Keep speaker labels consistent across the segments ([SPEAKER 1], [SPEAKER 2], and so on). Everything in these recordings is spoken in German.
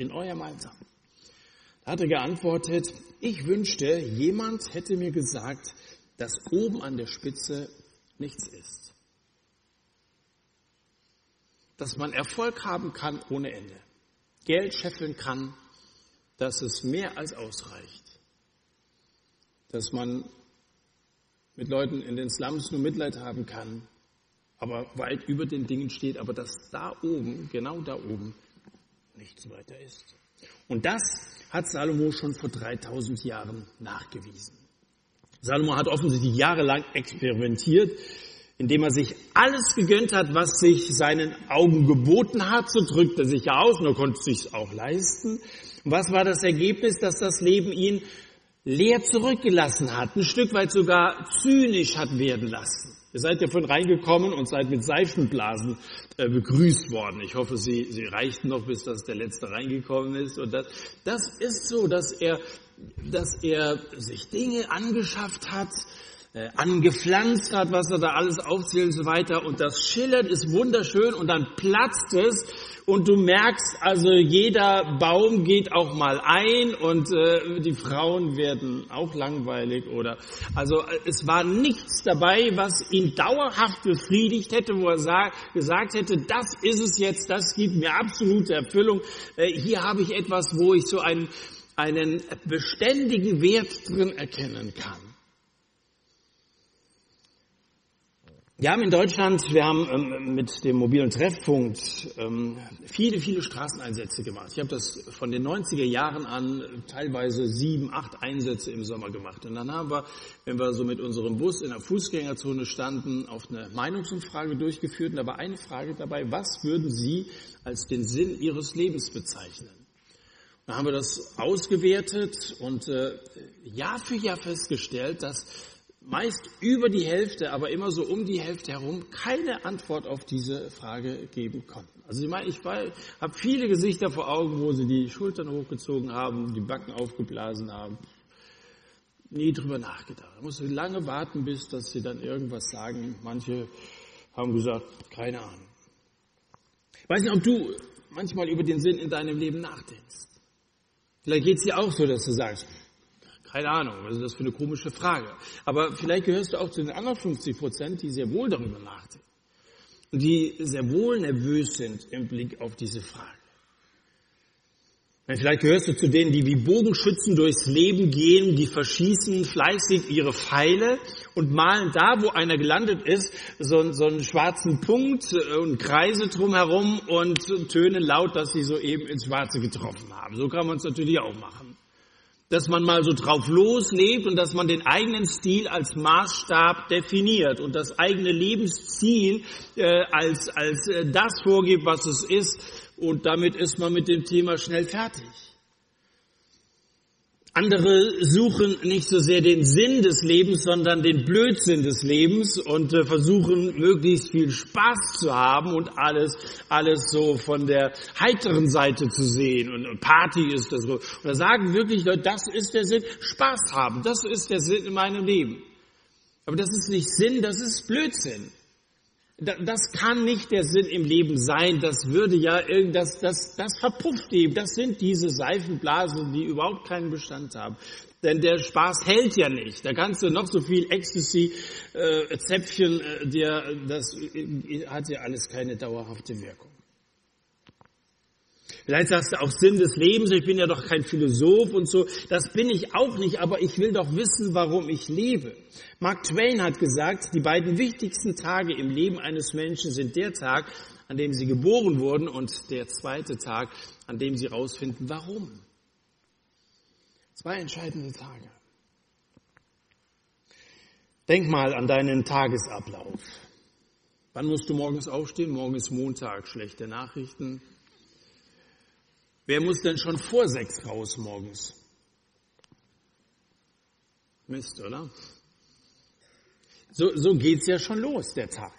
[SPEAKER 1] in eurem Alter? Da hat er geantwortet, ich wünschte, jemand hätte mir gesagt, dass oben an der Spitze nichts ist. Dass man Erfolg haben kann ohne Ende. Geld scheffeln kann, dass es mehr als ausreicht. Dass man mit Leuten in den Slums nur Mitleid haben kann, aber weit über den Dingen steht, aber dass da oben, genau da oben, nichts weiter ist. Und das hat Salomo schon vor 3000 Jahren nachgewiesen. Salomo hat offensichtlich jahrelang experimentiert, indem er sich alles gegönnt hat, was sich seinen Augen geboten hat. So drückt er sich ja aus er konnte es sich auch leisten. Und was war das Ergebnis, dass das Leben ihn leer zurückgelassen hat, ein Stück weit sogar zynisch hat werden lassen. Ihr seid ja von reingekommen und seid mit Seifenblasen äh, begrüßt worden. Ich hoffe, Sie, Sie reichten noch, bis das der Letzte reingekommen ist. Und das, das ist so, dass er, dass er sich Dinge angeschafft hat, äh, angepflanzt hat, was er da alles aufzählt und so weiter. Und das schillert, ist wunderschön und dann platzt es und du merkst, also jeder Baum geht auch mal ein und äh, die Frauen werden auch langweilig oder also äh, es war nichts dabei, was ihn dauerhaft befriedigt hätte, wo er sag, gesagt hätte, das ist es jetzt, das gibt mir absolute Erfüllung. Äh, hier habe ich etwas, wo ich so einen, einen beständigen Wert drin erkennen kann. Wir haben in Deutschland, wir haben ähm, mit dem mobilen Treffpunkt ähm, viele, viele Straßeneinsätze gemacht. Ich habe das von den 90er Jahren an teilweise sieben, acht Einsätze im Sommer gemacht. Und dann haben wir, wenn wir so mit unserem Bus in der Fußgängerzone standen, auf eine Meinungsumfrage durchgeführt. Und da war eine Frage dabei, was würden Sie als den Sinn Ihres Lebens bezeichnen? Dann haben wir das ausgewertet und äh, Jahr für Jahr festgestellt, dass meist über die Hälfte, aber immer so um die Hälfte herum keine Antwort auf diese Frage geben konnten. Also ich meine, ich habe viele Gesichter vor Augen, wo sie die Schultern hochgezogen haben, die Backen aufgeblasen haben. Nie drüber nachgedacht. Da musste lange warten, bis dass sie dann irgendwas sagen. Manche haben gesagt, keine Ahnung. Ich weiß nicht, ob du manchmal über den Sinn in deinem Leben nachdenkst. Vielleicht geht es dir auch so, dass du sagst, keine Ahnung, was ist das für eine komische Frage. Aber vielleicht gehörst du auch zu den anderen 50 Prozent, die sehr wohl darüber nachdenken. Und die sehr wohl nervös sind im Blick auf diese Frage. Vielleicht gehörst du zu denen, die wie Bogenschützen durchs Leben gehen, die verschießen fleißig ihre Pfeile und malen da, wo einer gelandet ist, so, so einen schwarzen Punkt äh, und Kreise drumherum und tönen laut, dass sie soeben ins Schwarze getroffen haben. So kann man es natürlich auch machen dass man mal so drauf loslebt und dass man den eigenen Stil als Maßstab definiert und das eigene Lebensziel äh, als, als äh, das vorgibt, was es ist. Und damit ist man mit dem Thema schnell fertig. Andere suchen nicht so sehr den Sinn des Lebens, sondern den Blödsinn des Lebens und äh, versuchen möglichst viel Spaß zu haben und alles, alles so von der heiteren Seite zu sehen. Und Party ist das. Und da sagen wirklich Leute, das ist der Sinn, Spaß haben, das ist der Sinn in meinem Leben. Aber das ist nicht Sinn, das ist Blödsinn. Das kann nicht der Sinn im Leben sein. Das würde ja irgendwas, das, das verpufft eben. Das sind diese Seifenblasen, die überhaupt keinen Bestand haben. Denn der Spaß hält ja nicht. Da kannst du noch so viel Ecstasy, äh, Zäpfchen, äh, dir, das äh, hat ja alles keine dauerhafte Wirkung. Vielleicht sagst du auch Sinn des Lebens, ich bin ja doch kein Philosoph und so. Das bin ich auch nicht, aber ich will doch wissen, warum ich lebe. Mark Twain hat gesagt, die beiden wichtigsten Tage im Leben eines Menschen sind der Tag, an dem sie geboren wurden und der zweite Tag, an dem sie herausfinden, warum. Zwei entscheidende Tage. Denk mal an deinen Tagesablauf. Wann musst du morgens aufstehen? Morgen ist Montag, schlechte Nachrichten, Wer muss denn schon vor sechs raus morgens? Mist, oder? So, so geht's ja schon los, der Tag.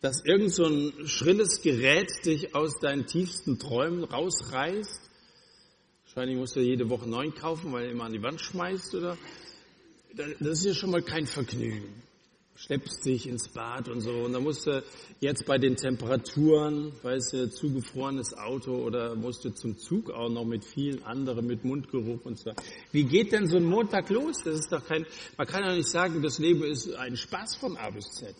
[SPEAKER 1] Dass irgend so ein schrilles Gerät dich aus deinen tiefsten Träumen rausreißt. Wahrscheinlich musst du jede Woche neun kaufen, weil du immer an die Wand schmeißt, oder? Das ist ja schon mal kein Vergnügen. Schleppst dich ins Bad und so. Und dann musst du jetzt bei den Temperaturen, weißt du, zugefrorenes Auto oder musst du zum Zug auch noch mit vielen anderen, mit Mundgeruch und so. Wie geht denn so ein Montag los? Das ist doch kein, man kann ja nicht sagen, das Leben ist ein Spaß von A bis Z.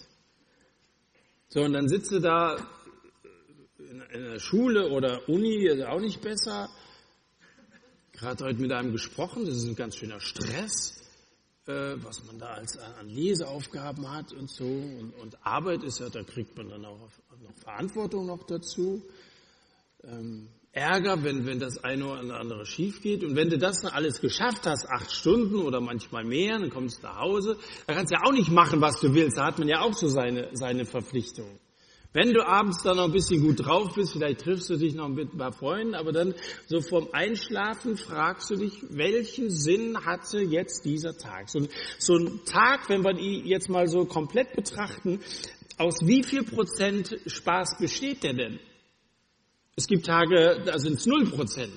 [SPEAKER 1] So, und dann sitzt du da in der Schule oder Uni, ist auch nicht besser. Gerade heute mit einem gesprochen, das ist ein ganz schöner Stress was man da als an Leseaufgaben hat und so. Und, und Arbeit ist ja, da kriegt man dann auch noch Verantwortung noch dazu. Ähm, Ärger, wenn, wenn das eine oder andere schief geht. Und wenn du das dann alles geschafft hast, acht Stunden oder manchmal mehr, dann kommst du nach Hause, dann kannst du ja auch nicht machen, was du willst. Da hat man ja auch so seine, seine Verpflichtungen. Wenn du abends dann noch ein bisschen gut drauf bist, vielleicht triffst du dich noch mit ein paar Freunden, aber dann so vorm Einschlafen fragst du dich, welchen Sinn hatte jetzt dieser Tag? So, so ein Tag, wenn wir ihn jetzt mal so komplett betrachten, aus wie viel Prozent Spaß besteht der denn? Es gibt Tage, da sind es null Prozent.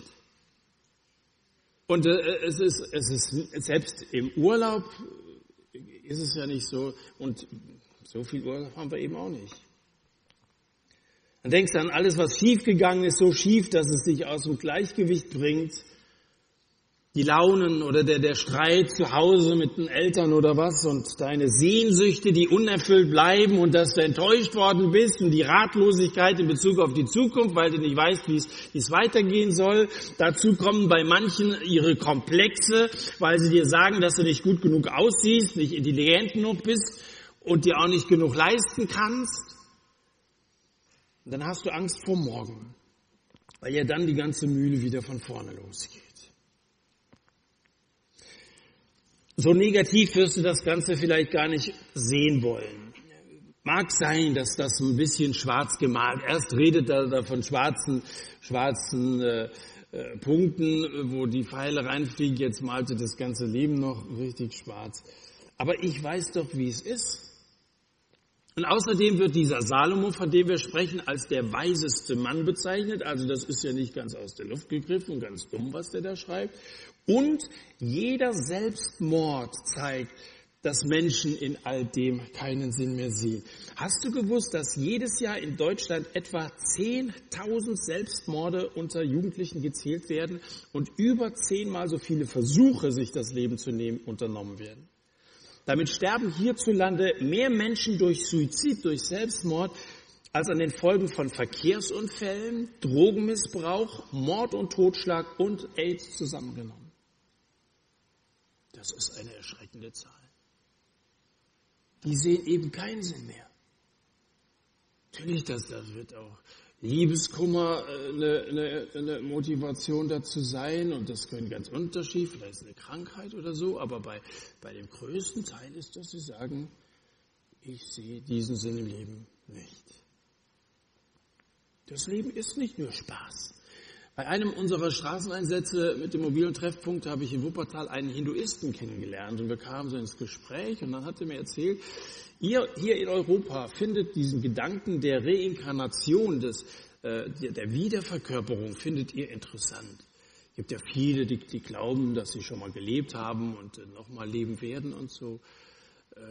[SPEAKER 1] Und äh, es, ist, es ist selbst im Urlaub ist es ja nicht so und so viel Urlaub haben wir eben auch nicht. Dann denkst du an alles, was schiefgegangen ist, so schief, dass es dich aus dem Gleichgewicht bringt. Die Launen oder der, der Streit zu Hause mit den Eltern oder was und deine Sehnsüchte, die unerfüllt bleiben und dass du enttäuscht worden bist und die Ratlosigkeit in Bezug auf die Zukunft, weil du nicht weißt, wie es, wie es weitergehen soll. Dazu kommen bei manchen ihre Komplexe, weil sie dir sagen, dass du nicht gut genug aussiehst, nicht intelligent genug bist und dir auch nicht genug leisten kannst. Und dann hast du Angst vor morgen, weil ja dann die ganze Mühle wieder von vorne losgeht. So negativ wirst du das Ganze vielleicht gar nicht sehen wollen. Mag sein, dass das ein bisschen schwarz gemalt. Erst redet er da von schwarzen, schwarzen äh, äh, Punkten, wo die Pfeile reinfliegen. Jetzt malte das ganze Leben noch richtig schwarz. Aber ich weiß doch, wie es ist. Und außerdem wird dieser Salomo, von dem wir sprechen, als der weiseste Mann bezeichnet. Also das ist ja nicht ganz aus der Luft gegriffen, ganz dumm, was der da schreibt. Und jeder Selbstmord zeigt, dass Menschen in all dem keinen Sinn mehr sehen. Hast du gewusst, dass jedes Jahr in Deutschland etwa 10.000 Selbstmorde unter Jugendlichen gezählt werden und über zehnmal so viele Versuche, sich das Leben zu nehmen, unternommen werden? Damit sterben hierzulande mehr Menschen durch Suizid, durch Selbstmord, als an den Folgen von Verkehrsunfällen, Drogenmissbrauch, Mord und Totschlag und AIDS zusammengenommen. Das ist eine erschreckende Zahl. Die sehen eben keinen Sinn mehr. Natürlich, das, das wird auch Liebeskummer äh, eine, eine, eine Motivation dazu sein und das können ganz unterschiedlich, vielleicht eine Krankheit oder so, aber bei, bei dem größten Teil ist, dass sie sagen, ich sehe diesen Sinn im Leben nicht. Das Leben ist nicht nur Spaß. Bei einem unserer Straßeneinsätze mit dem mobilen Treffpunkt habe ich in Wuppertal einen Hinduisten kennengelernt und wir kamen so ins Gespräch und dann hat er mir erzählt, Ihr hier in Europa findet diesen Gedanken der Reinkarnation, des, äh, der Wiederverkörperung, findet ihr interessant. Es gibt ja viele, die, die glauben, dass sie schon mal gelebt haben und äh, nochmal leben werden und so. Äh,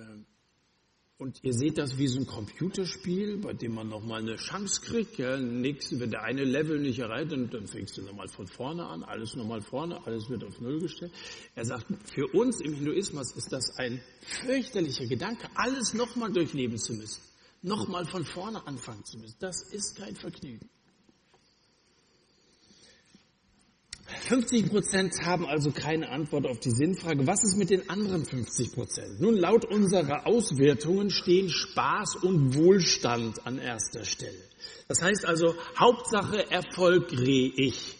[SPEAKER 1] und ihr seht das wie so ein Computerspiel, bei dem man nochmal eine Chance kriegt. Ja, nächsten, wenn der eine Level nicht erreicht, dann, dann fängst du nochmal von vorne an, alles nochmal vorne, alles wird auf Null gestellt. Er sagt, für uns im Hinduismus ist das ein fürchterlicher Gedanke, alles nochmal durchleben zu müssen, nochmal von vorne anfangen zu müssen. Das ist kein Vergnügen. 50 Prozent haben also keine Antwort auf die Sinnfrage. Was ist mit den anderen 50 Prozent? Nun, laut unserer Auswertungen stehen Spaß und Wohlstand an erster Stelle. Das heißt also, Hauptsache Erfolg reh ich.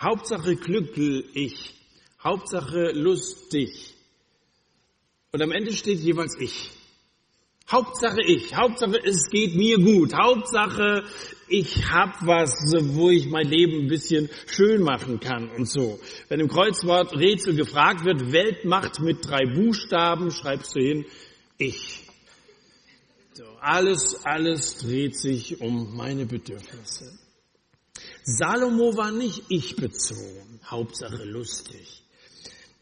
[SPEAKER 1] Hauptsache glückel ich. Hauptsache lustig. Und am Ende steht jeweils ich. Hauptsache ich, Hauptsache es geht mir gut, Hauptsache ich hab was, wo ich mein Leben ein bisschen schön machen kann und so. Wenn im Kreuzwort Rätsel gefragt wird, Weltmacht mit drei Buchstaben, schreibst du hin, ich. So, alles, alles dreht sich um meine Bedürfnisse. Salomo war nicht ich bezogen, Hauptsache lustig.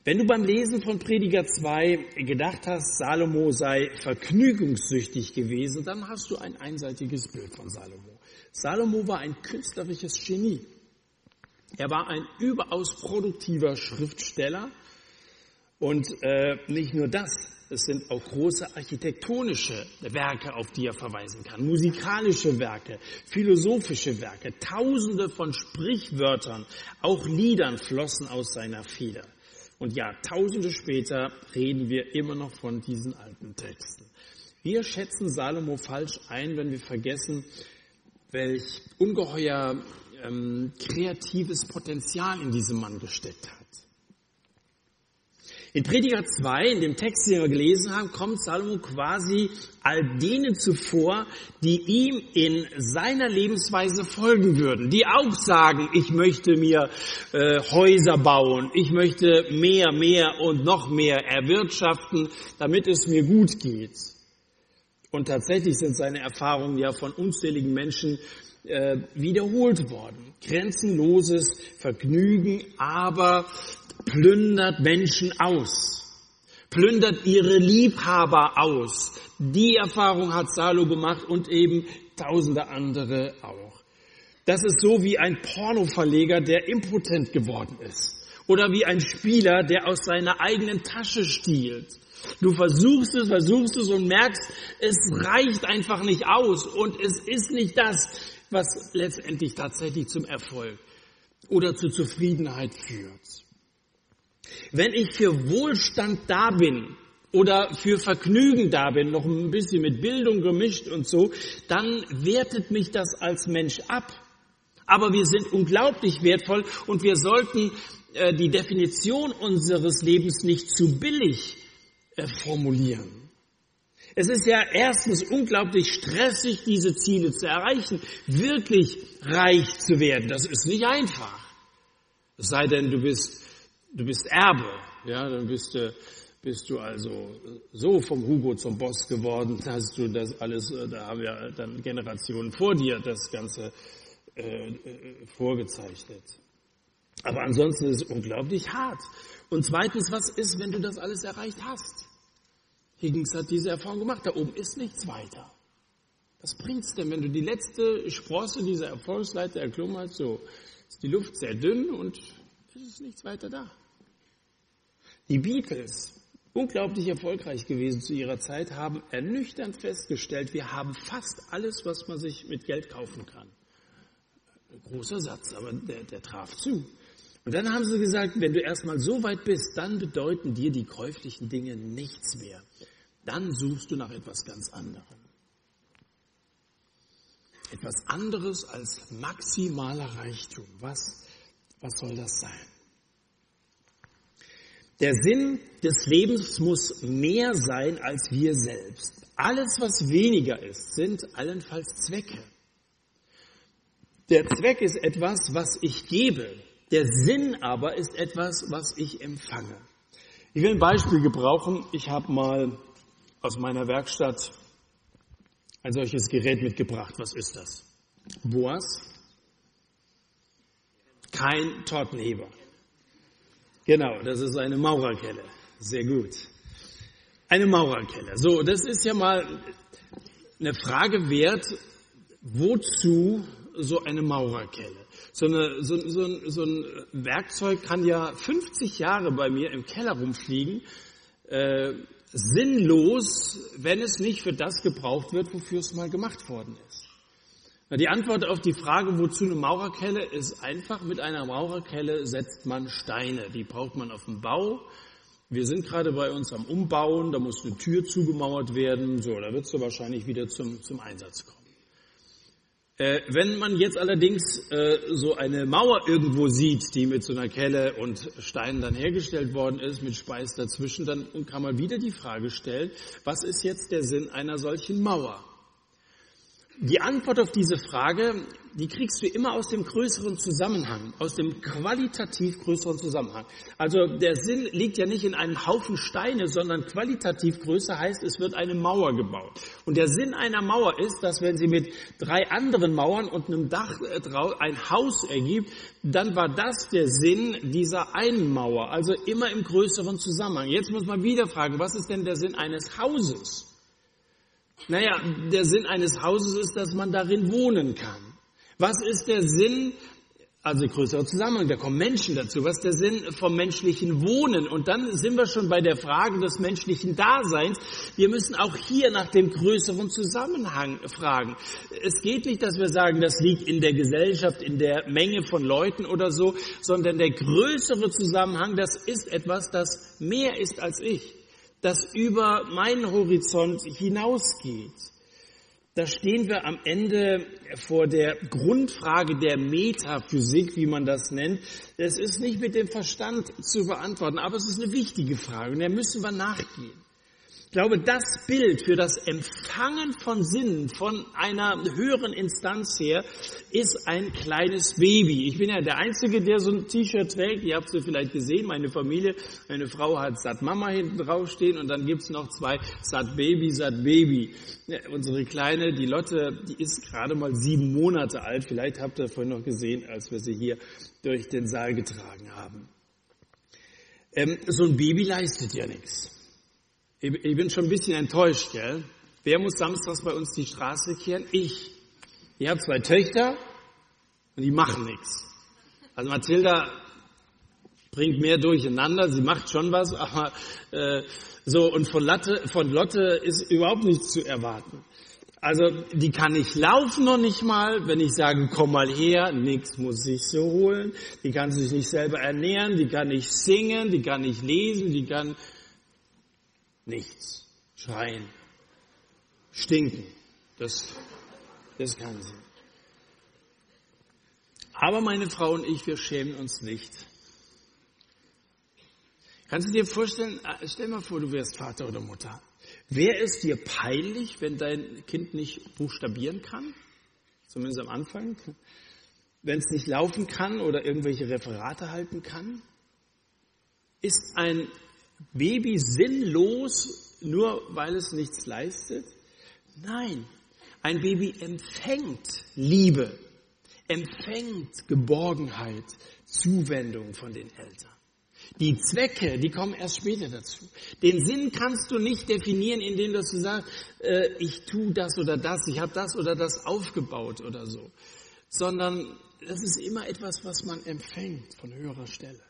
[SPEAKER 1] Wenn du beim Lesen von Prediger 2 gedacht hast, Salomo sei vergnügungssüchtig gewesen, dann hast du ein einseitiges Bild von Salomo. Salomo war ein künstlerisches Genie. Er war ein überaus produktiver Schriftsteller und äh, nicht nur das, es sind auch große architektonische Werke, auf die er verweisen kann, musikalische Werke, philosophische Werke, tausende von Sprichwörtern, auch Liedern flossen aus seiner Feder. Und Jahrtausende später reden wir immer noch von diesen alten Texten. Wir schätzen Salomo falsch ein, wenn wir vergessen, welch ungeheuer ähm, kreatives Potenzial in diesem Mann gesteckt hat. In Prediger 2, in dem Text, den wir gelesen haben, kommt Salomo quasi all denen zuvor, die ihm in seiner Lebensweise folgen würden, die auch sagen, ich möchte mir äh, Häuser bauen, ich möchte mehr, mehr und noch mehr erwirtschaften, damit es mir gut geht. Und tatsächlich sind seine Erfahrungen ja von unzähligen Menschen äh, wiederholt worden. Grenzenloses Vergnügen, aber plündert Menschen aus, plündert ihre Liebhaber aus. Die Erfahrung hat Salo gemacht und eben tausende andere auch. Das ist so wie ein Pornoverleger, der impotent geworden ist. Oder wie ein Spieler, der aus seiner eigenen Tasche stiehlt. Du versuchst es, versuchst es und merkst, es reicht einfach nicht aus und es ist nicht das, was letztendlich tatsächlich zum Erfolg oder zur Zufriedenheit führt. Wenn ich für Wohlstand da bin oder für Vergnügen da bin, noch ein bisschen mit Bildung gemischt und so, dann wertet mich das als Mensch ab. Aber wir sind unglaublich wertvoll und wir sollten äh, die Definition unseres Lebens nicht zu billig äh, formulieren. Es ist ja erstens unglaublich stressig, diese Ziele zu erreichen, wirklich reich zu werden. Das ist nicht einfach. Es sei denn, du bist du bist Erbe, ja, dann bist du, bist du also so vom Hugo zum Boss geworden, hast du das alles, äh, da haben ja dann Generationen vor dir das Ganze äh, äh, vorgezeichnet. Aber ansonsten ist es unglaublich hart. Und zweitens, was ist, wenn du das alles erreicht hast? Higgins hat diese Erfahrung gemacht, da oben ist nichts weiter. Was bringt's denn, wenn du die letzte Sprosse dieser Erfolgsleiter erklommen hast? So ist die Luft sehr dünn und es ist nichts weiter da. Die Beatles, unglaublich erfolgreich gewesen zu ihrer Zeit, haben ernüchternd festgestellt, wir haben fast alles, was man sich mit Geld kaufen kann. Großer Satz, aber der, der traf zu. Und dann haben sie gesagt, wenn du erstmal so weit bist, dann bedeuten dir die käuflichen Dinge nichts mehr. Dann suchst du nach etwas ganz anderem. Etwas anderes als maximaler Reichtum. Was, was soll das sein? Der Sinn des Lebens muss mehr sein als wir selbst. Alles, was weniger ist, sind allenfalls Zwecke. Der Zweck ist etwas, was ich gebe. Der Sinn aber ist etwas, was ich empfange. Ich will ein Beispiel gebrauchen. Ich habe mal aus meiner Werkstatt ein solches Gerät mitgebracht. Was ist das? Boas? Kein Tortenheber. Genau, das ist eine Maurerkelle. Sehr gut. Eine Maurerkelle. So, das ist ja mal eine Frage wert, wozu so eine Maurerkelle? So, eine, so, so, so ein Werkzeug kann ja 50 Jahre bei mir im Keller rumfliegen, äh, sinnlos, wenn es nicht für das gebraucht wird, wofür es mal gemacht worden ist. Die Antwort auf die Frage, wozu eine Maurerkelle, ist einfach, mit einer Maurerkelle setzt man Steine. Die braucht man auf dem Bau. Wir sind gerade bei uns am Umbauen, da muss eine Tür zugemauert werden. So, da wird sie wahrscheinlich wieder zum, zum Einsatz kommen. Äh, wenn man jetzt allerdings äh, so eine Mauer irgendwo sieht, die mit so einer Kelle und Steinen dann hergestellt worden ist, mit Speis dazwischen, dann kann man wieder die Frage stellen, was ist jetzt der Sinn einer solchen Mauer? Die Antwort auf diese Frage die kriegst du immer aus dem größeren Zusammenhang, aus dem qualitativ größeren Zusammenhang. Also der Sinn liegt ja nicht in einem Haufen Steine, sondern qualitativ größer heißt, es wird eine Mauer gebaut. Und der Sinn einer Mauer ist, dass wenn sie mit drei anderen Mauern und einem Dach äh, ein Haus ergibt, dann war das der Sinn dieser einen Mauer, also immer im größeren Zusammenhang. Jetzt muss man wieder fragen, was ist denn der Sinn eines Hauses? Naja, der Sinn eines Hauses ist, dass man darin wohnen kann. Was ist der Sinn, also größerer Zusammenhang, da kommen Menschen dazu, was ist der Sinn vom menschlichen Wohnen? Und dann sind wir schon bei der Frage des menschlichen Daseins. Wir müssen auch hier nach dem größeren Zusammenhang fragen. Es geht nicht, dass wir sagen, das liegt in der Gesellschaft, in der Menge von Leuten oder so, sondern der größere Zusammenhang, das ist etwas, das mehr ist als ich, das über meinen Horizont hinausgeht. Da stehen wir am Ende vor der Grundfrage der Metaphysik, wie man das nennt. Es ist nicht mit dem Verstand zu beantworten, aber es ist eine wichtige Frage und der müssen wir nachgehen. Ich glaube, das Bild für das Empfangen von Sinnen von einer höheren Instanz her ist ein kleines Baby. Ich bin ja der Einzige, der so ein T-Shirt trägt. Ihr habt es vielleicht gesehen, meine Familie, meine Frau hat Sat Mama hinten draufstehen und dann gibt's noch zwei Sat Baby, Sat Baby. Ja, unsere Kleine, die Lotte, die ist gerade mal sieben Monate alt. Vielleicht habt ihr vorhin noch gesehen, als wir sie hier durch den Saal getragen haben. Ähm, so ein Baby leistet ja nichts. Ich bin schon ein bisschen enttäuscht, gell? Wer muss samstags bei uns die Straße kehren? Ich. Ich habe zwei Töchter und die machen nichts. Also Mathilda bringt mehr durcheinander, sie macht schon was, aber äh, so und von, Latte, von Lotte ist überhaupt nichts zu erwarten. Also die kann nicht laufen noch nicht mal, wenn ich sage, komm mal her, nichts muss sich so holen. Die kann sich nicht selber ernähren, die kann nicht singen, die kann nicht lesen, die kann nichts. Schreien. Stinken. Das, das kann sie. Aber meine Frau und ich, wir schämen uns nicht. Kannst du dir vorstellen, äh, stell mal vor, du wärst Vater oder Mutter. Wäre es dir peinlich, wenn dein Kind nicht buchstabieren kann? Zumindest am Anfang. Wenn es nicht laufen kann oder irgendwelche Referate halten kann? Ist ein Baby sinnlos, nur weil es nichts leistet? Nein, ein Baby empfängt Liebe, empfängt Geborgenheit, Zuwendung von den Eltern. Die Zwecke, die kommen erst später dazu. Den Sinn kannst du nicht definieren, indem du sagst, äh, ich tue das oder das, ich habe das oder das aufgebaut oder so, sondern das ist immer etwas, was man empfängt von höherer Stelle.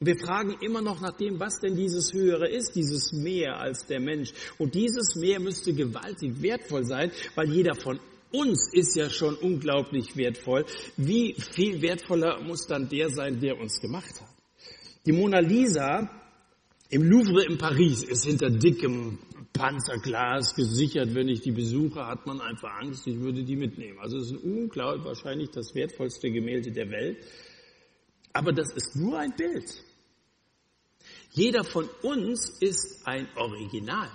[SPEAKER 1] Wir fragen immer noch nach dem, was denn dieses Höhere ist, dieses Mehr als der Mensch. Und dieses Mehr müsste gewaltig wertvoll sein, weil jeder von uns ist ja schon unglaublich wertvoll. Wie viel wertvoller muss dann der sein, der uns gemacht hat? Die Mona Lisa im Louvre in Paris ist hinter dickem Panzerglas gesichert. Wenn ich die besuche, hat man einfach Angst, ich würde die mitnehmen. Also es ist unglaublich wahrscheinlich das wertvollste Gemälde der Welt. Aber das ist nur ein Bild. Jeder von uns ist ein Original.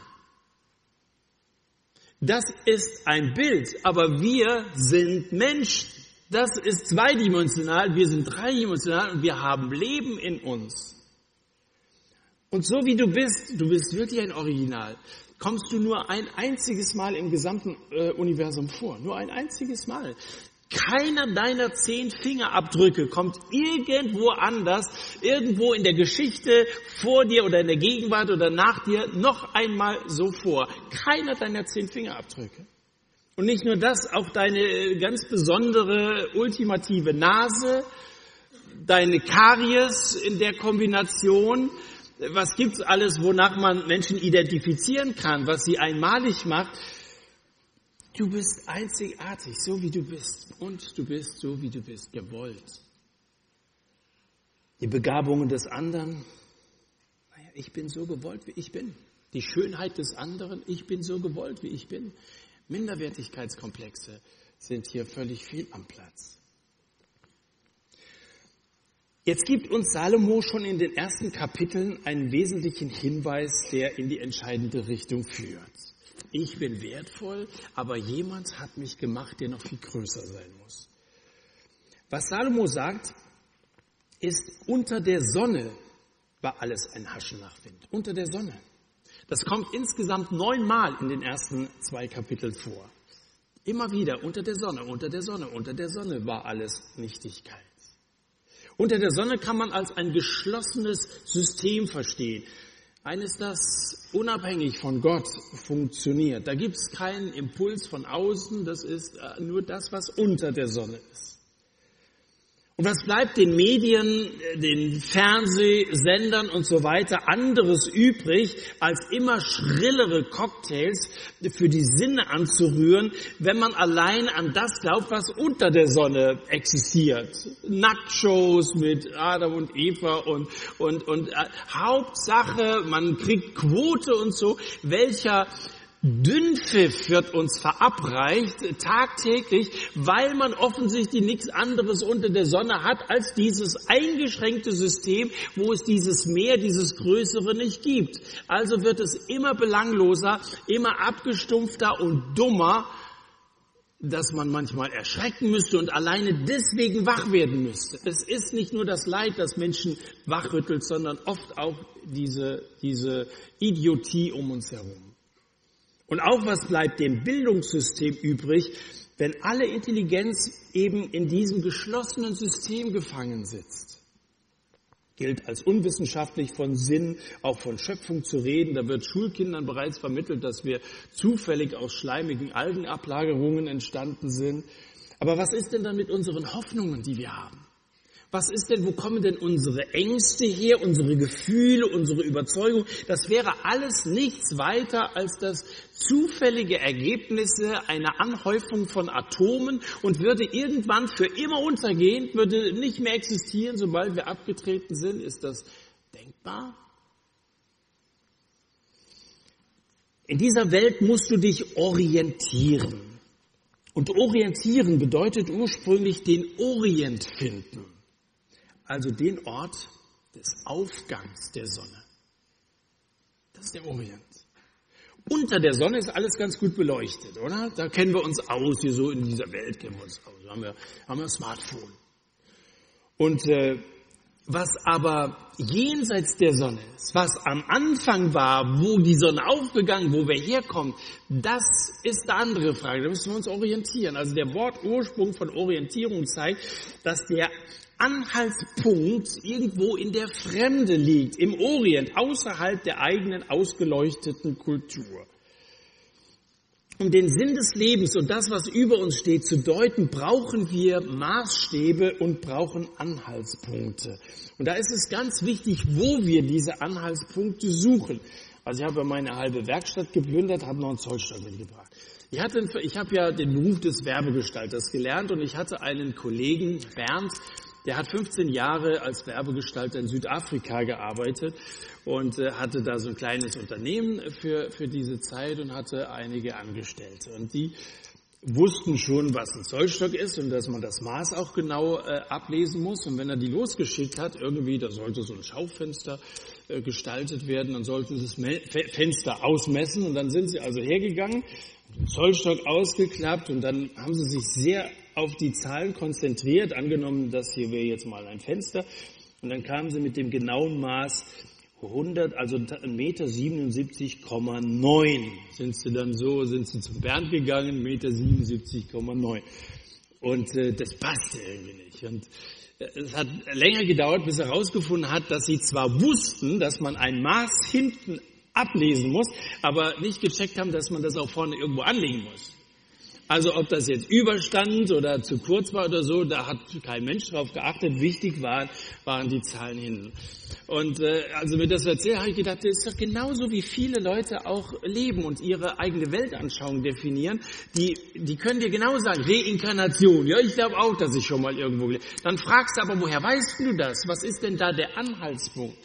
[SPEAKER 1] Das ist ein Bild, aber wir sind Menschen. Das ist zweidimensional, wir sind dreidimensional und wir haben Leben in uns. Und so wie du bist, du bist wirklich ein Original, kommst du nur ein einziges Mal im gesamten äh, Universum vor. Nur ein einziges Mal. Keiner deiner zehn Fingerabdrücke kommt irgendwo anders, irgendwo in der Geschichte vor dir oder in der Gegenwart oder nach dir noch einmal so vor. Keiner deiner zehn Fingerabdrücke. Und nicht nur das, auch deine ganz besondere ultimative Nase, deine Karies in der Kombination, was gibt's alles, wonach man Menschen identifizieren kann, was sie einmalig macht. Du bist einzigartig, so wie du bist. Und du bist so, wie du bist, gewollt. Die Begabungen des anderen, naja, ich bin so gewollt, wie ich bin. Die Schönheit des anderen, ich bin so gewollt, wie ich bin. Minderwertigkeitskomplexe sind hier völlig viel am Platz. Jetzt gibt uns Salomo schon in den ersten Kapiteln einen wesentlichen Hinweis, der in die entscheidende Richtung führt. Ich bin wertvoll, aber jemand hat mich gemacht, der noch viel größer sein muss. Was Salomo sagt, ist, unter der Sonne war alles ein Haschen nach Wind. Unter der Sonne. Das kommt insgesamt neunmal in den ersten zwei Kapiteln vor. Immer wieder unter der Sonne, unter der Sonne, unter der Sonne war alles Nichtigkeit. Unter der Sonne kann man als ein geschlossenes System verstehen. Eines, das unabhängig von Gott funktioniert. Da gibt es keinen Impuls von außen, das ist äh, nur das, was unter der Sonne ist. Und was bleibt den Medien, den Fernsehsendern und so weiter anderes übrig, als immer schrillere Cocktails für die Sinne anzurühren, wenn man allein an das glaubt, was unter der Sonne existiert. Nacktshows mit Adam und Eva und, und, und äh, Hauptsache, man kriegt Quote und so, welcher Dünnpfiff wird uns verabreicht tagtäglich, weil man offensichtlich nichts anderes unter der Sonne hat als dieses eingeschränkte System, wo es dieses Meer, dieses Größere nicht gibt. Also wird es immer belangloser, immer abgestumpfter und dummer, dass man manchmal erschrecken müsste und alleine deswegen wach werden müsste. Es ist nicht nur das Leid, das Menschen wachrüttelt, sondern oft auch diese, diese Idiotie um uns herum. Und auch was bleibt dem Bildungssystem übrig, wenn alle Intelligenz eben in diesem geschlossenen System gefangen sitzt? Gilt als unwissenschaftlich von Sinn, auch von Schöpfung zu reden. Da wird Schulkindern bereits vermittelt, dass wir zufällig aus schleimigen Algenablagerungen entstanden sind. Aber was ist denn dann mit unseren Hoffnungen, die wir haben? Was ist denn, wo kommen denn unsere Ängste her, unsere Gefühle, unsere Überzeugung? Das wäre alles nichts weiter als das zufällige Ergebnisse einer Anhäufung von Atomen und würde irgendwann für immer untergehen, würde nicht mehr existieren, sobald wir abgetreten sind. Ist das denkbar? In dieser Welt musst du dich orientieren. Und orientieren bedeutet ursprünglich den Orient finden also den Ort des Aufgangs der Sonne. Das ist der Orient. Unter der Sonne ist alles ganz gut beleuchtet, oder? Da kennen wir uns aus, hier so in dieser Welt kennen wir uns aus. Da haben wir, haben wir ein Smartphone. Und äh, was aber jenseits der Sonne ist, was am Anfang war, wo die Sonne aufgegangen, wo wir herkommen, das ist eine andere Frage. Da müssen wir uns orientieren. Also der Wortursprung von Orientierung zeigt, dass der Anhaltspunkt irgendwo in der Fremde liegt, im Orient, außerhalb der eigenen ausgeleuchteten Kultur. Um den Sinn des Lebens und das, was über uns steht, zu deuten, brauchen wir Maßstäbe und brauchen Anhaltspunkte. Und da ist es ganz wichtig, wo wir diese Anhaltspunkte suchen. Also ich habe ja meine halbe Werkstatt geplündert, habe noch einen Zollstock mitgebracht. Ich, hatte, ich habe ja den Beruf des Werbegestalters gelernt und ich hatte einen Kollegen, Bernd, der hat 15 Jahre als Werbegestalter in Südafrika gearbeitet und äh, hatte da so ein kleines Unternehmen für, für diese Zeit und hatte einige Angestellte. Und die wussten schon, was ein Zollstock ist und dass man das Maß auch genau äh, ablesen muss. Und wenn er die losgeschickt hat, irgendwie, da sollte so ein Schaufenster äh, gestaltet werden, dann sollten sie das Fenster ausmessen und dann sind sie also hergegangen, den Zollstock ausgeklappt und dann haben sie sich sehr auf die Zahlen konzentriert, angenommen, das hier wäre jetzt mal ein Fenster, und dann kamen sie mit dem genauen Maß 100, also 1,77,9 Meter sind sie dann so, sind sie zum Bernd gegangen, 1,77,9 Meter. Und äh, das passte irgendwie nicht. Und äh, es hat länger gedauert, bis er herausgefunden hat, dass sie zwar wussten, dass man ein Maß hinten ablesen muss, aber nicht gecheckt haben, dass man das auch vorne irgendwo anlegen muss. Also ob das jetzt überstand oder zu kurz war oder so, da hat kein Mensch drauf geachtet. Wichtig waren, waren die Zahlen hinten. Und äh, also mir das erzählt, habe ich gedacht, das ist doch genauso wie viele Leute auch leben und ihre eigene Weltanschauung definieren. Die, die können dir genau sagen, Reinkarnation. Ja, ich glaube auch, dass ich schon mal irgendwo gelebt Dann fragst du aber, woher weißt du das? Was ist denn da der Anhaltspunkt?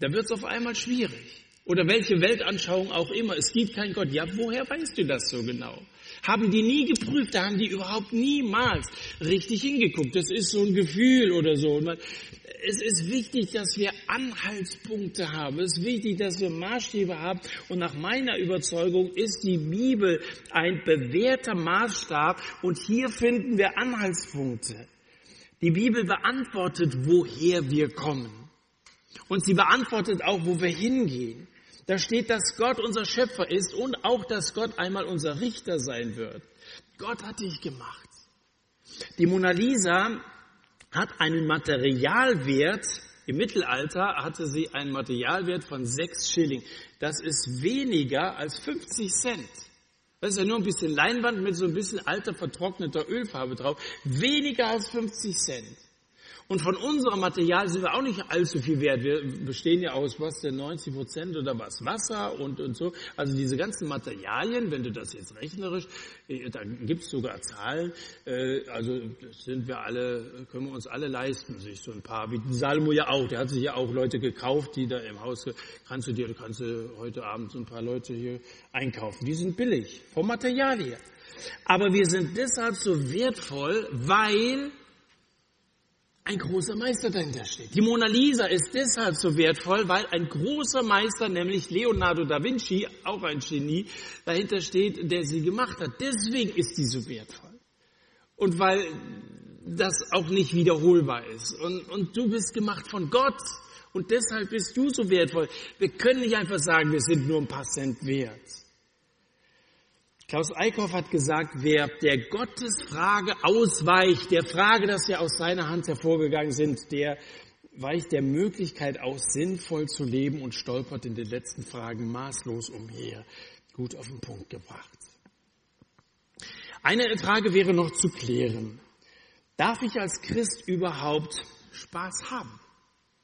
[SPEAKER 1] Da wird es auf einmal schwierig. Oder welche Weltanschauung auch immer. Es gibt keinen Gott. Ja, woher weißt du das so genau? Haben die nie geprüft, da haben die überhaupt niemals richtig hingeguckt. Das ist so ein Gefühl oder so. Es ist wichtig, dass wir Anhaltspunkte haben. Es ist wichtig, dass wir Maßstäbe haben. Und nach meiner Überzeugung ist die Bibel ein bewährter Maßstab. Und hier finden wir Anhaltspunkte. Die Bibel beantwortet, woher wir kommen. Und sie beantwortet auch, wo wir hingehen. Da steht, dass Gott unser Schöpfer ist und auch, dass Gott einmal unser Richter sein wird. Gott hat dich gemacht. Die Mona Lisa hat einen Materialwert, im Mittelalter hatte sie einen Materialwert von sechs Schilling. Das ist weniger als 50 Cent. Das ist ja nur ein bisschen Leinwand mit so ein bisschen alter vertrockneter Ölfarbe drauf. Weniger als 50 Cent. Und von unserem Material sind wir auch nicht allzu viel wert. Wir bestehen ja aus, was denn, 90 Prozent oder was? Wasser und, und so. Also diese ganzen Materialien, wenn du das jetzt rechnerisch, äh, da gibt's sogar Zahlen, äh, also sind wir alle, können wir uns alle leisten, sich so ein paar, wie Salomo ja auch, der hat sich ja auch Leute gekauft, die da im Haus, kannst du dir, kannst du heute Abend so ein paar Leute hier einkaufen. Die sind billig, vom Material her. Aber wir sind deshalb so wertvoll, weil ein großer Meister dahinter steht. Die Mona Lisa ist deshalb so wertvoll, weil ein großer Meister, nämlich Leonardo da Vinci, auch ein Genie, dahinter steht, der sie gemacht hat. Deswegen ist die so wertvoll. Und weil das auch nicht wiederholbar ist. Und, und du bist gemacht von Gott. Und deshalb bist du so wertvoll. Wir können nicht einfach sagen, wir sind nur ein paar Cent wert. Klaus Eickhoff hat gesagt, wer der Gottesfrage ausweicht, der Frage, dass wir aus seiner Hand hervorgegangen sind, der weicht der Möglichkeit aus, sinnvoll zu leben und stolpert in den letzten Fragen maßlos umher. Gut auf den Punkt gebracht. Eine Frage wäre noch zu klären. Darf ich als Christ überhaupt Spaß haben?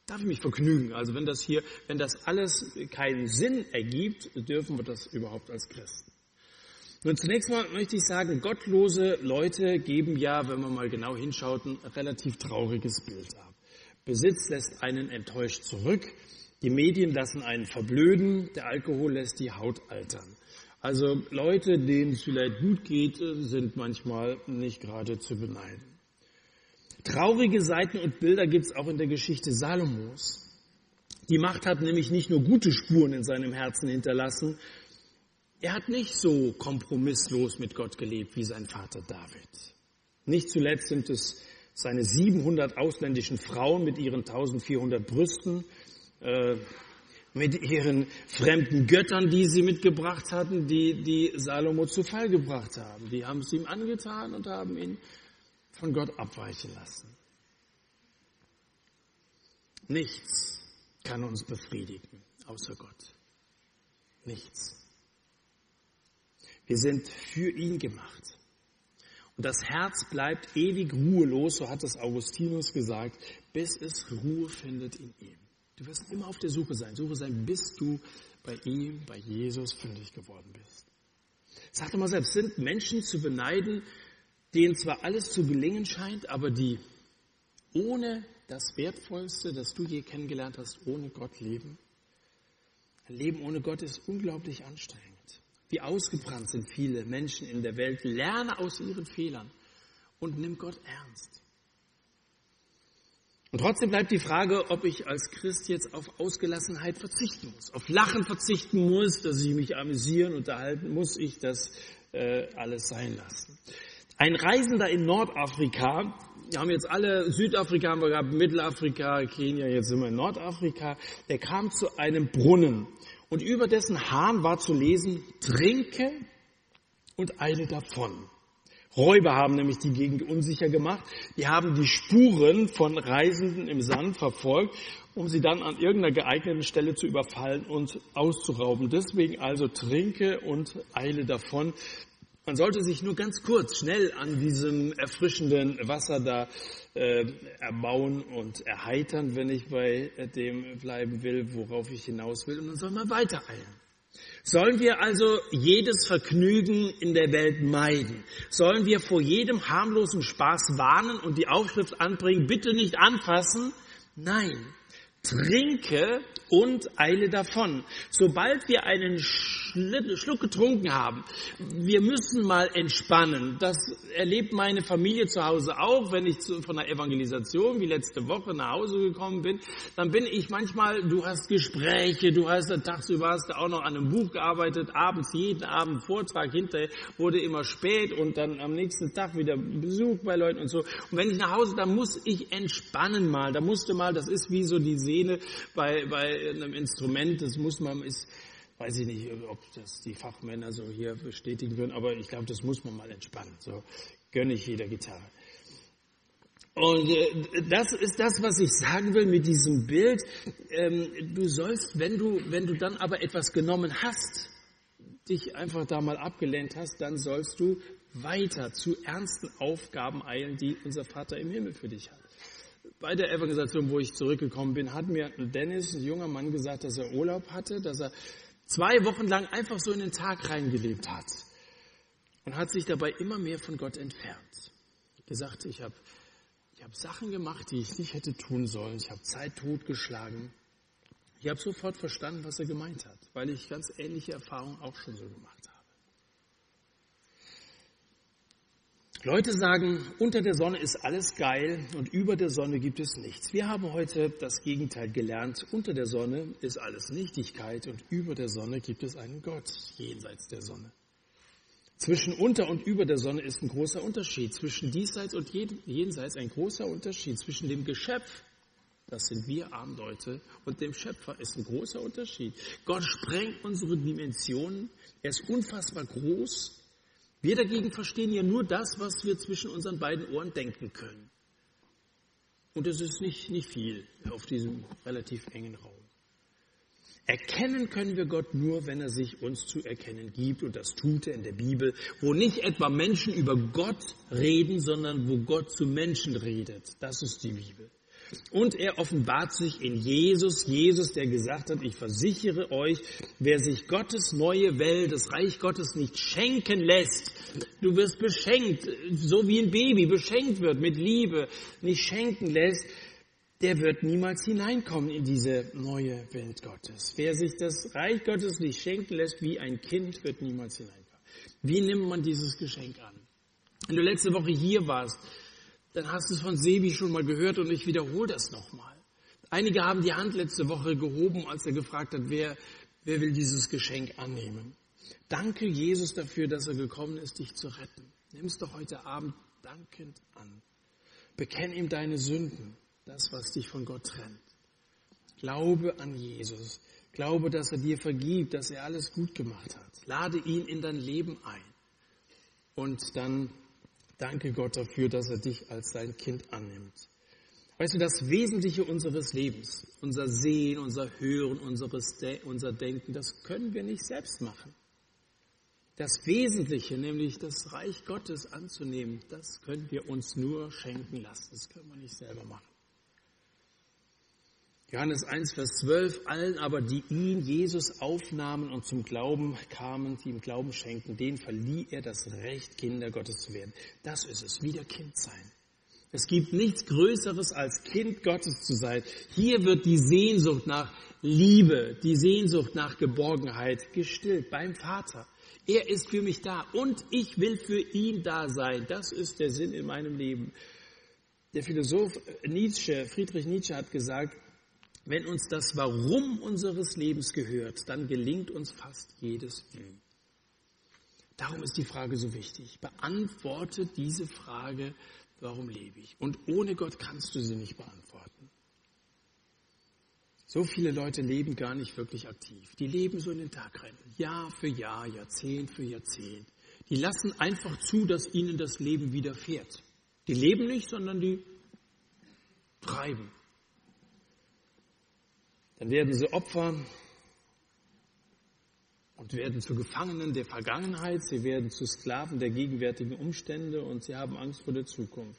[SPEAKER 1] Darf ich mich vergnügen? Also wenn das hier, wenn das alles keinen Sinn ergibt, dürfen wir das überhaupt als Christen? Nun, zunächst mal möchte ich sagen, gottlose Leute geben ja, wenn man mal genau hinschaut, ein relativ trauriges Bild ab. Besitz lässt einen enttäuscht zurück, die Medien lassen einen verblöden, der Alkohol lässt die Haut altern. Also Leute, denen es vielleicht gut geht, sind manchmal nicht gerade zu beneiden. Traurige Seiten und Bilder gibt es auch in der Geschichte Salomos. Die Macht hat nämlich nicht nur gute Spuren in seinem Herzen hinterlassen, er hat nicht so kompromisslos mit Gott gelebt wie sein Vater David. Nicht zuletzt sind es seine 700 ausländischen Frauen mit ihren 1400 Brüsten, äh, mit ihren fremden Göttern, die sie mitgebracht hatten, die, die Salomo zu Fall gebracht haben. Die haben es ihm angetan und haben ihn von Gott abweichen lassen. Nichts kann uns befriedigen, außer Gott. Nichts. Wir sind für ihn gemacht. Und das Herz bleibt ewig ruhelos, so hat es Augustinus gesagt, bis es Ruhe findet in ihm. Du wirst immer auf der Suche sein, Suche sein, bis du bei ihm, bei Jesus fündig geworden bist. Sag doch mal selbst, sind Menschen zu beneiden, denen zwar alles zu gelingen scheint, aber die ohne das Wertvollste, das du je kennengelernt hast, ohne Gott leben? Ein Leben ohne Gott ist unglaublich anstrengend. Wie ausgebrannt sind viele Menschen in der Welt. Lerne aus ihren Fehlern und nimm Gott ernst. Und trotzdem bleibt die Frage, ob ich als Christ jetzt auf Ausgelassenheit verzichten muss, auf Lachen verzichten muss, dass ich mich amüsieren, unterhalten, muss ich das äh, alles sein lassen. Ein Reisender in Nordafrika, wir haben jetzt alle, Südafrika haben wir gehabt, Mittelafrika, Kenia, jetzt sind wir in Nordafrika, der kam zu einem Brunnen und über dessen Hahn war zu lesen, trinke und eile davon. Räuber haben nämlich die Gegend unsicher gemacht. Die haben die Spuren von Reisenden im Sand verfolgt, um sie dann an irgendeiner geeigneten Stelle zu überfallen und auszurauben. Deswegen also trinke und eile davon. Man sollte sich nur ganz kurz, schnell an diesem erfrischenden Wasser da äh, erbauen und erheitern, wenn ich bei dem bleiben will, worauf ich hinaus will. Und dann soll man weitereilen. Sollen wir also jedes Vergnügen in der Welt meiden? Sollen wir vor jedem harmlosen Spaß warnen und die Aufschrift anbringen, bitte nicht anfassen? Nein. trinke und eile davon. Sobald wir einen Schluck getrunken haben, wir müssen mal entspannen. Das erlebt meine Familie zu Hause auch, wenn ich von der Evangelisation wie letzte Woche nach Hause gekommen bin, dann bin ich manchmal, du hast Gespräche, du hast tagsüber hast du auch noch an einem Buch gearbeitet, abends jeden Abend Vortrag, hinterher wurde immer spät und dann am nächsten Tag wieder Besuch bei Leuten und so. Und wenn ich nach Hause, dann muss ich entspannen mal, da musste mal, das ist wie so die Sehne bei, bei einem Instrument, das muss man, ist, weiß ich nicht, ob das die Fachmänner so hier bestätigen würden, aber ich glaube, das muss man mal entspannen. So gönne ich jeder Gitarre. Und äh, das ist das, was ich sagen will mit diesem Bild. Ähm, du sollst, wenn du, wenn du dann aber etwas genommen hast, dich einfach da mal abgelehnt hast, dann sollst du weiter zu ernsten Aufgaben eilen, die unser Vater im Himmel für dich hat. Bei der Evangelisation, wo ich zurückgekommen bin, hat mir Dennis, ein junger Mann, gesagt, dass er Urlaub hatte, dass er zwei Wochen lang einfach so in den Tag reingelebt hat und hat sich dabei immer mehr von Gott entfernt. Gesagt, ich habe ich hab Sachen gemacht, die ich nicht hätte tun sollen. Ich habe Zeit totgeschlagen. Ich habe sofort verstanden, was er gemeint hat, weil ich ganz ähnliche Erfahrungen auch schon so gemacht habe. Leute sagen, unter der Sonne ist alles geil und über der Sonne gibt es nichts. Wir haben heute das Gegenteil gelernt. Unter der Sonne ist alles Nichtigkeit und über der Sonne gibt es einen Gott jenseits der Sonne. Zwischen unter und über der Sonne ist ein großer Unterschied. Zwischen diesseits und jenseits ein großer Unterschied. Zwischen dem Geschöpf, das sind wir armen Leute, und dem Schöpfer ist ein großer Unterschied. Gott sprengt unsere Dimensionen. Er ist unfassbar groß wir dagegen verstehen ja nur das, was wir zwischen unseren beiden Ohren denken können. Und es ist nicht, nicht viel auf diesem relativ engen Raum. Erkennen können wir Gott nur, wenn er sich uns zu erkennen gibt. Und das tut er in der Bibel, wo nicht etwa Menschen über Gott reden, sondern wo Gott zu Menschen redet. Das ist die Bibel. Und er offenbart sich in Jesus, Jesus, der gesagt hat, ich versichere euch, wer sich Gottes neue Welt, das Reich Gottes nicht schenken lässt, du wirst beschenkt, so wie ein Baby beschenkt wird mit Liebe, nicht schenken lässt, der wird niemals hineinkommen in diese neue Welt Gottes. Wer sich das Reich Gottes nicht schenken lässt wie ein Kind, wird niemals hineinkommen. Wie nimmt man dieses Geschenk an? Wenn du letzte Woche hier warst, dann hast du es von Sebi schon mal gehört und ich wiederhole das nochmal. Einige haben die Hand letzte Woche gehoben, als er gefragt hat, wer, wer will dieses Geschenk annehmen. Danke Jesus dafür, dass er gekommen ist, dich zu retten. Nimm es doch heute Abend dankend an. Bekenn ihm deine Sünden, das, was dich von Gott trennt. Glaube an Jesus. Glaube, dass er dir vergibt, dass er alles gut gemacht hat. Lade ihn in dein Leben ein. Und dann Danke Gott dafür, dass er dich als sein Kind annimmt. Weißt du, das Wesentliche unseres Lebens, unser Sehen, unser Hören, unseres De unser Denken, das können wir nicht selbst machen. Das Wesentliche, nämlich das Reich Gottes anzunehmen, das können wir uns nur schenken lassen. Das können wir nicht selber machen. Johannes 1, Vers 12, allen aber, die ihn, Jesus, aufnahmen und zum Glauben kamen, die ihm Glauben schenken, denen verlieh er das Recht, Kinder Gottes zu werden. Das ist es, wieder Kind sein. Es gibt nichts Größeres als Kind Gottes zu sein. Hier wird die Sehnsucht nach Liebe, die Sehnsucht nach Geborgenheit gestillt beim Vater. Er ist für mich da und ich will für ihn da sein. Das ist der Sinn in meinem Leben. Der Philosoph Nietzsche, Friedrich Nietzsche hat gesagt, wenn uns das Warum unseres Lebens gehört, dann gelingt uns fast jedes Wie. Darum ist die Frage so wichtig. Beantworte diese Frage, warum lebe ich? Und ohne Gott kannst du sie nicht beantworten. So viele Leute leben gar nicht wirklich aktiv. Die leben so in den Tag rein. Jahr für Jahr, Jahrzehnt für Jahrzehnt. Die lassen einfach zu, dass ihnen das Leben widerfährt. Die leben nicht, sondern die treiben. Dann werden sie Opfer und werden zu Gefangenen der Vergangenheit, sie werden zu Sklaven der gegenwärtigen Umstände und sie haben Angst vor der Zukunft.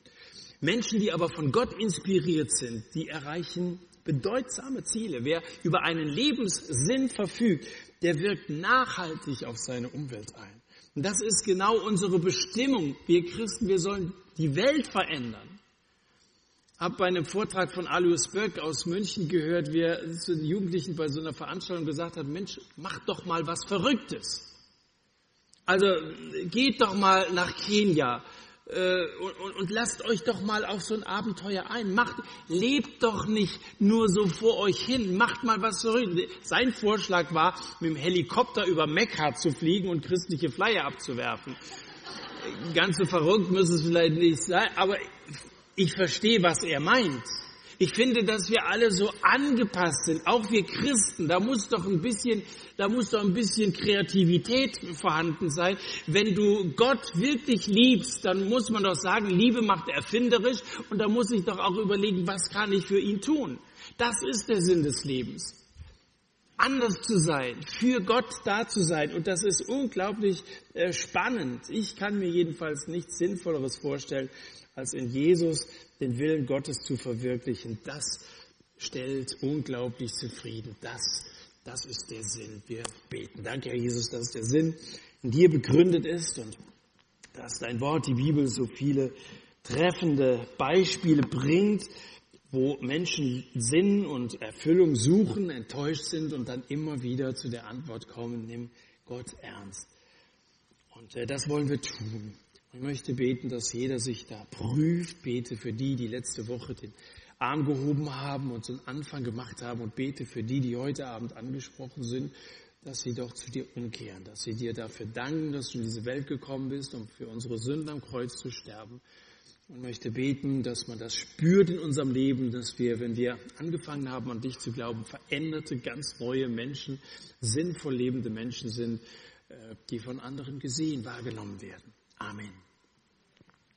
[SPEAKER 1] Menschen, die aber von Gott inspiriert sind, die erreichen bedeutsame Ziele. Wer über einen Lebenssinn verfügt, der wirkt nachhaltig auf seine Umwelt ein. Und das ist genau unsere Bestimmung. Wir Christen, wir sollen die Welt verändern. Habe bei einem Vortrag von Alois Böck aus München gehört, wie er zu den Jugendlichen bei so einer Veranstaltung gesagt hat, Mensch, macht doch mal was Verrücktes. Also geht doch mal nach Kenia äh, und, und, lasst euch doch mal auf so ein Abenteuer ein. Macht, lebt doch nicht nur so vor euch hin. Macht mal was verrückt. Sein Vorschlag war, mit dem Helikopter über Mekka zu fliegen und christliche Flyer abzuwerfen. Ganz so verrückt muss es vielleicht nicht sein, aber ich verstehe, was er meint. Ich finde, dass wir alle so angepasst sind, auch wir Christen. Da muss doch ein bisschen, da muss doch ein bisschen Kreativität vorhanden sein. Wenn du Gott wirklich liebst, dann muss man doch sagen, Liebe macht erfinderisch und da muss ich doch auch überlegen, was kann ich für ihn tun? Das ist der Sinn des Lebens. Anders zu sein, für Gott da zu sein. Und das ist unglaublich äh, spannend. Ich kann mir jedenfalls nichts Sinnvolleres vorstellen, als in Jesus den Willen Gottes zu verwirklichen. Das stellt unglaublich zufrieden. Das, das ist der Sinn. Wir beten. Danke, Herr Jesus, dass der Sinn in dir begründet ist und dass dein Wort, die Bibel, so viele treffende Beispiele bringt, wo Menschen Sinn und Erfüllung suchen, enttäuscht sind und dann immer wieder zu der Antwort kommen, nimm Gott ernst. Und äh, das wollen wir tun. Ich möchte beten, dass jeder sich da prüft. Bete für die, die letzte Woche den Arm gehoben haben und so einen Anfang gemacht haben und bete für die, die heute Abend angesprochen sind, dass sie doch zu dir umkehren, dass sie dir dafür danken, dass du in diese Welt gekommen bist, um für unsere Sünden am Kreuz zu sterben. Und möchte beten, dass man das spürt in unserem Leben, dass wir, wenn wir angefangen haben, an dich zu glauben, veränderte, ganz neue Menschen, sinnvoll lebende Menschen sind, äh, die von anderen gesehen, wahrgenommen werden. Amen.